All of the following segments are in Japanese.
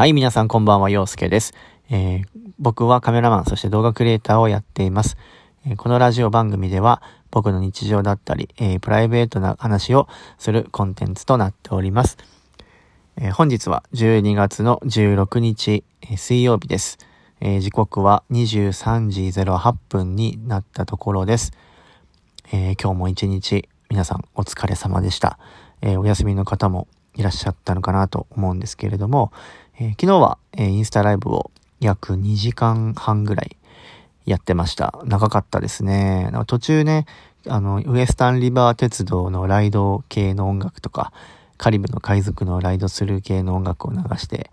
はい、皆さんこんばんは、陽介です、えー、僕はカメラマン、そして動画クリエイターをやっています。えー、このラジオ番組では、僕の日常だったり、えー、プライベートな話をするコンテンツとなっております。え本日は12月の16日、え水曜日です、え時刻は23時08分になったところです。え今日も一日皆さんお疲れ様でした。えお休みの方もいらっしゃったのかなと思うんですけれども、えー、昨日は、えー、インスタライブを約2時間半ぐらいやってました。長かったですね。途中ね、あの、ウエスタンリバー鉄道のライド系の音楽とか、カリブの海賊のライドスルー系の音楽を流して、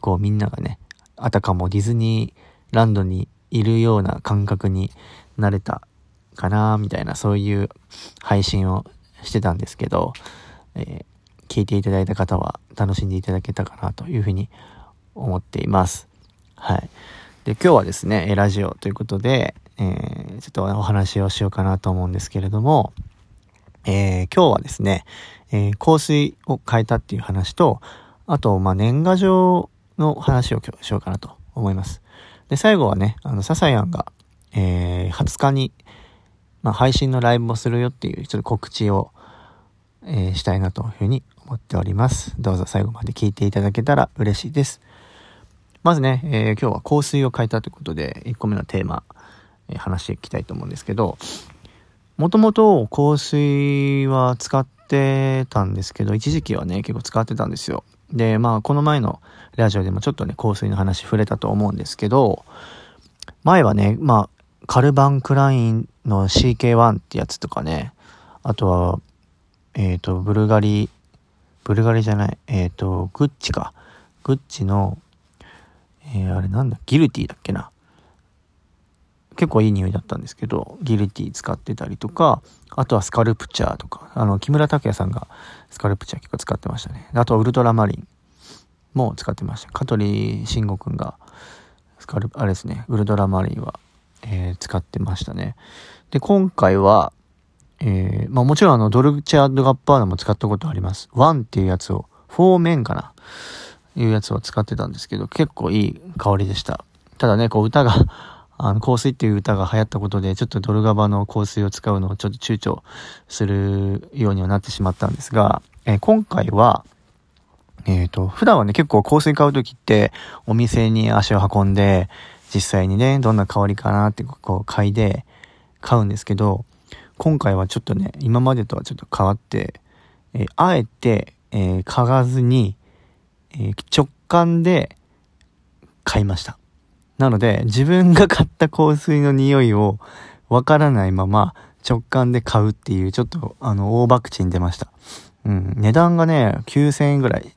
こうみんながね、あたかもディズニーランドにいるような感覚になれたかな、みたいな、そういう配信をしてたんですけど、えー聞いていただいた方は楽しんでいただけたかなというふうに思っています。はい。で、今日はですね、ラジオということで、えー、ちょっとお話をしようかなと思うんですけれども、えー、今日はですね、えー、香水を変えたっていう話と、あと、まあ、年賀状の話を今日しようかなと思います。で、最後はね、あの、ササヤンが、えー、20日に、まあ、配信のライブをするよっていう、ちょっと告知を、えー、したいなというふうに思っております。どうぞ最後まで聞いていただけたら嬉しいです。まずね、えー、今日は香水を変えたということで、1個目のテーマ、えー、話していきたいと思うんですけど、もともと香水は使ってたんですけど、一時期はね、結構使ってたんですよ。で、まあ、この前のラジオでもちょっとね、香水の話触れたと思うんですけど、前はね、まあ、カルバン・クラインの CK1 ってやつとかね、あとは、えっ、ー、と、ブルガリブルガリじゃない、えっ、ー、と、グッチか。グッチの、えー、あれなんだ、ギルティだっけな。結構いい匂いだったんですけど、ギルティ使ってたりとか、あとはスカルプチャーとか、あの、木村拓哉さんがスカルプチャー結構使ってましたね。あとウルトラマリンも使ってました。香取慎吾くんが、スカル、あれですね、ウルトラマリンは、えー、使ってましたね。で、今回は、えー、まあもちろんあの、ドルチェアドガッパーナも使ったことあります。ワンっていうやつを、フォーメンかな？いうやつを使ってたんですけど、結構いい香りでした。ただね、こう歌が あの、香水っていう歌が流行ったことで、ちょっとドルガバの香水を使うのをちょっと躊躇するようにはなってしまったんですが、えー、今回は、えっ、ー、と、普段はね、結構香水買うときって、お店に足を運んで、実際にね、どんな香りかなってこう嗅いで買うんですけど、今回はちょっとね、今までとはちょっと変わって、えー、あえて、えー、嗅がずに、えー、直感で買いました。なので、自分が買った香水の匂いをわからないまま直感で買うっていう、ちょっとあの、大博打に出ました。うん、値段がね、9000円ぐらい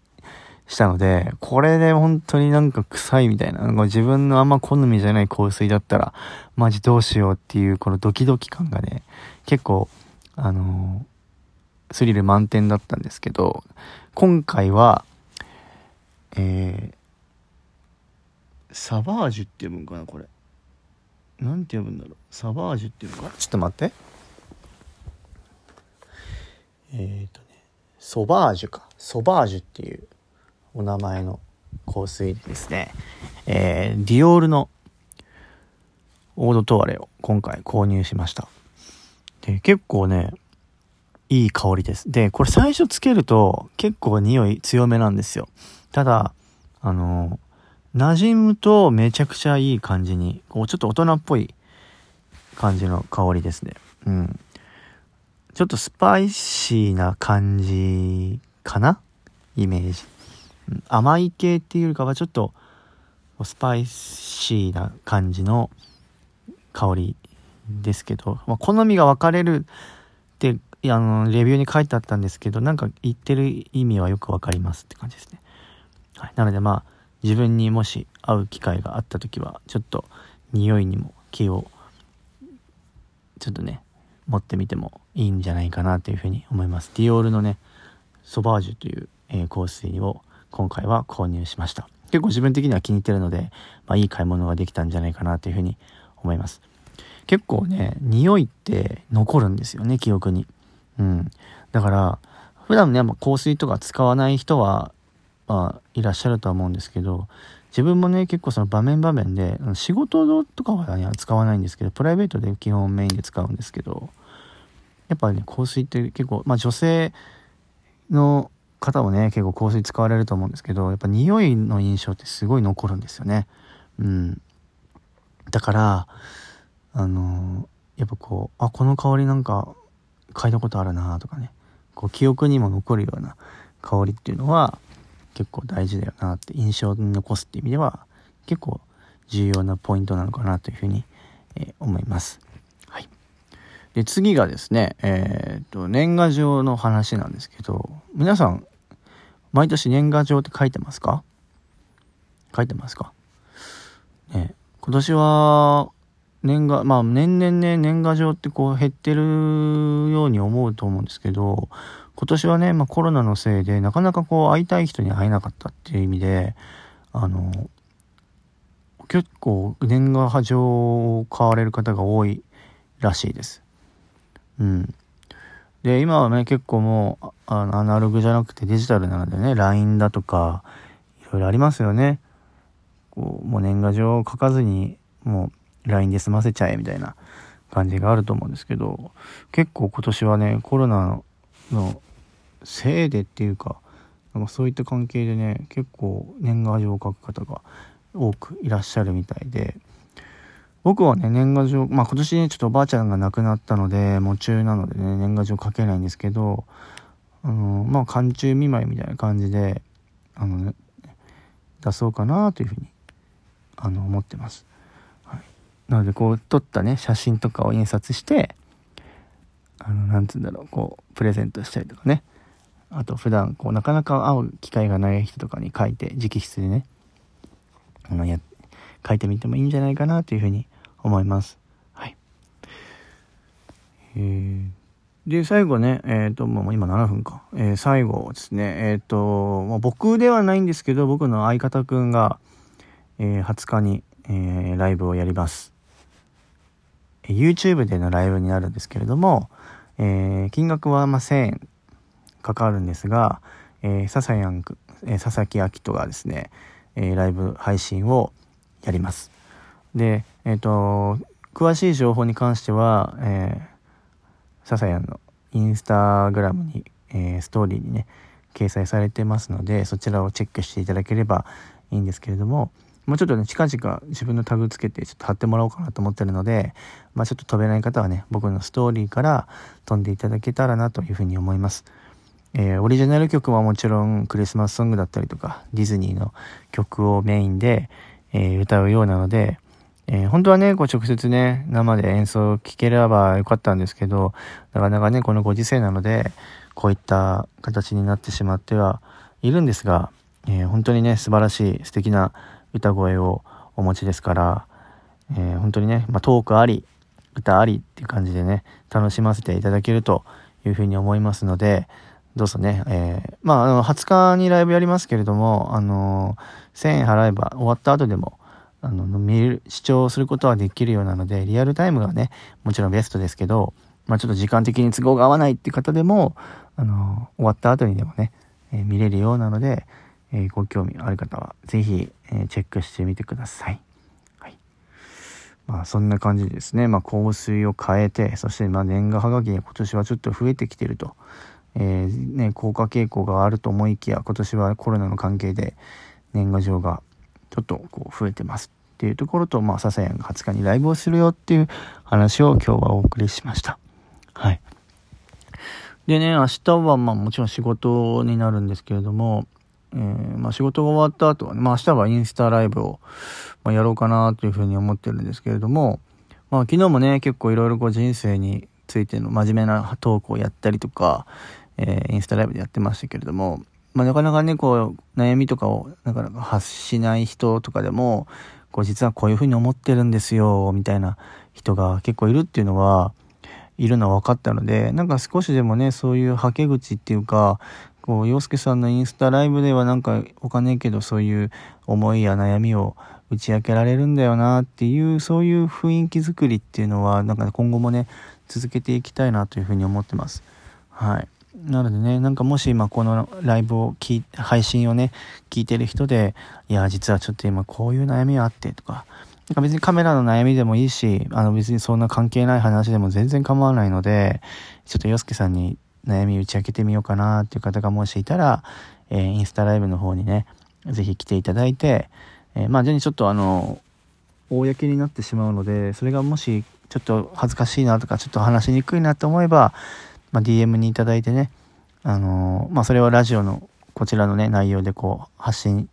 したので、これで本当になんか臭いみたいな、なんか自分のあんま好みじゃない香水だったら、マジどうしようっていうこのドキドキ感がね、結構、あのー、スリル満点だったんですけど、今回は、えー、サバージュって読むんかな、これ。なんて読むんだろう。サバージュっていうのかちょっと待って。えっ、ー、とね、ソバージュか。ソバージュっていうお名前の香水でですね、えー、ディオールのオードトワレを今回購入しました。で、結構ね、いい香りです。で、これ最初つけると結構匂い強めなんですよ。ただ、あの、馴染むとめちゃくちゃいい感じに、こうちょっと大人っぽい感じの香りですね。うん。ちょっとスパイシーな感じかな？イメージ。甘い系っていうよりかはちょっとスパイシーな感じの香りですけど、まあ、好みが分かれるってあのレビューに書いてあったんですけどなんか言ってる意味はよく分かりますって感じですね、はい、なのでまあ自分にもし会う機会があった時はちょっと匂いにも気をちょっとね持ってみてもいいんじゃないかなというふうに思いますディオールのねソバージュという、えー、香水を今回は購入しました。結構自分的には気に入ってるので、まあ、いい買い物ができたんじゃないかなというふうに思います。結構ね、匂いって残るんですよね、記憶に。うん。だから、普段ね、香水とか使わない人は、はいらっしゃるとは思うんですけど自分もね結構その場面場面で仕事とかは、ね、使わないんですけどプライベートで基本メインで使うんですけどやっぱね香水って結構まあ女性の方もね結構香水使われると思うんですけどやっぱ匂いの印象ってすごい残るんですよねうんだからあのやっぱこうあこの香りなんか嗅いだことあるなとかねこう記憶にも残るような香りっていうのは結構大事だよなって印象に残すっていう意味では結構重要なポイントなのかなというふうに、えー、思います。はい。で、次がですね、えー、と、年賀状の話なんですけど、皆さん、毎年年賀状って書いてますか？書いてますか？ね今年は、年賀、まあ年々ね、年賀状ってこう減ってるように思うと思うんですけど、今年はね、まあ、コロナのせいで、なかなかこう、会いたい人に会えなかったっていう意味で、あの、結構、年賀状を買われる方が多いらしいです。うん。で、今はね、結構もう、あのアナログじゃなくてデジタルなのでね、LINE だとか、いろいろありますよね。こう、もう年賀状を書かずに、もう LINE で済ませちゃえみたいな感じがあると思うんですけど、結構今年はね、コロナのせいでっていうかなんかそういった関係でね結構年賀状を書く方が多くいらっしゃるみたいで僕はね年賀状まあ今年ねちょっとおばあちゃんが亡くなったので夢中なのでね年賀状書けないんですけどあのまあ寒中見舞いみたいな感じであの、ね、出そうかなというふうにあの思ってます。なのでこう撮ったね写真とかを印刷してあのなんつうんだろうこうプレゼントしたりとかねあと普段こうなかなか会う機会がない人とかに書いて直筆でねあのや書いてみてもいいんじゃないかなというふうに思います。はい。えー、で、最後ね、えっ、ー、と、もう今7分か。えー、最後ですね、えっ、ー、と、まあ、僕ではないんですけど、僕の相方くんが、えー、20日に、えー、ライブをやります。YouTube でのライブになるんですけれども、えー、金額はま1000円かかるんですが、えー、ササヤン、えー、佐々木明人がですね、えー、ライブ配信をやります。で、えっ、ー、と、詳しい情報に関しては、えー、ササヤンのインスタグラムに、えー、ストーリーにね、掲載されてますので、そちらをチェックしていただければいいんですけれども、もうちょっとね、近々自分のタグつけてちょっと貼ってもらおうかなと思ってるので、まあちょっと飛べない方はね、僕のストーリーから飛んでいただけたらなというふうに思います。えー、オリジナル曲はもちろんクリスマスソングだったりとか、ディズニーの曲をメインで、えー、歌うようなので、えー、本当はね、こう直接ね、生で演奏聴ければよかったんですけど、なかなかね、このご時世なので、こういった形になってしまってはいるんですが、え本当にね、素晴らしい素敵な歌声をお持ちですから、え本当にね、まあ、トークあり、歌ありっていう感じでね、楽しませていただけるというふうに思いますので、どうぞね、えー、まあ、あの、20日にライブやりますけれども、あの1000円払えば終わった後でも、あの、見る、視聴することはできるようなので、リアルタイムがね、もちろんベストですけど、まあ、ちょっと時間的に都合が合わないっていう方でも、あの終わった後にでもね、えー、見れるようなので、えー、ご興味ある方は、ぜひ、えチェックしてみてください。はい。まあ、そんな感じですね。まあ、香水を変えて、そして、ま、年賀はがき今年はちょっと増えてきてると。えー、ね、効果傾向があると思いきや、今年はコロナの関係で年賀状がちょっとこう増えてますっていうところと、まあ、笹谷が20日にライブをするよっていう話を今日はお送りしました。はい。でね、明日はまあもちろん仕事になるんですけれども、えー、まあ仕事が終わった後はね、まあ明日はインスタライブを、まやろうかなというふうに思ってるんですけれども、まあ昨日もね、結構いろいろこう人生についての真面目なトークをやったりとか、えー、インスタライブでやってましたけれども、まあ、なかなかね、こう、悩みとかをなかなか発しない人とかでも、こう、実はこういうふうに思ってるんですよ、みたいな人が結構いるっていうのは、いるのは分かったので、なんか少しでもね、そういうはけ口っていうか、こう、洋介さんのインスタライブではなんか、お金けどそういう思いや悩みを打ち明けられるんだよなっていう、そういう雰囲気作りっていうのは、なんか今後もね、続けていきたいなというふうに思ってます。はい。なのでね、なんかもし今このライブを聞、配信をね、聞いてる人で、いや、実はちょっと今こういう悩みがあってとか、なんか別にカメラの悩みでもいいし、あの別にそんな関係ない話でも全然構わないので、ちょっと洋介さんに悩み打ち明けてみようかなっていう方がもしいたら、えー、インスタライブの方にね、ぜひ来ていただいて、えー、まあ、じゃあちょっとあの、公になってしまうので、それがもしちょっと恥ずかしいなとか、ちょっと話しにくいなと思えば、まあ、DM にいただいてね、あのー、まあ、それはラジオのこちらのね、内容でこう、発信、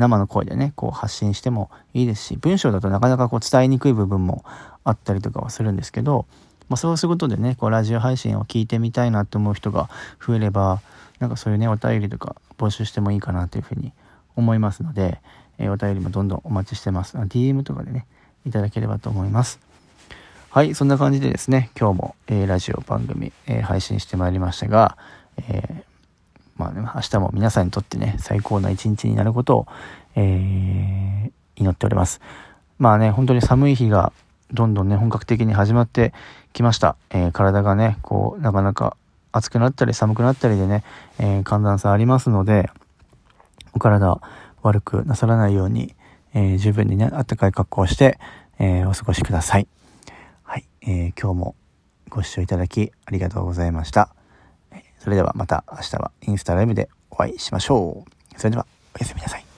生の声でね、こう発信してもいいですし、文章だとなかなかこう伝えにくい部分もあったりとかはするんですけど、まあ、そうすることでね、こうラジオ配信を聞いてみたいなと思う人が増えれば、なんかそういうね、お便りとか募集してもいいかなというふうに思いますので、えー、お便りもどんどんお待ちしてます。DM とかでね、いただければと思います。はい、そんな感じでですね、今日も、えー、ラジオ番組、えー、配信してまいりましたが、えー、まあね、明日も皆さんにとってね、最高な一日になることを、えー祈っております。まあね、本当に寒い日がどんどんね、本格的に始まってきました。え体がね、こう、なかなか暑くなったり寒くなったりでね、え寒暖差ありますので、お体悪くなさらないように、え十分にね、あったかい格好をして、えお過ごしください。はい、え、今日もご視聴いただきありがとうございました。それではまた明日はインスタライブでお会いしましょう。それではおやすみなさい。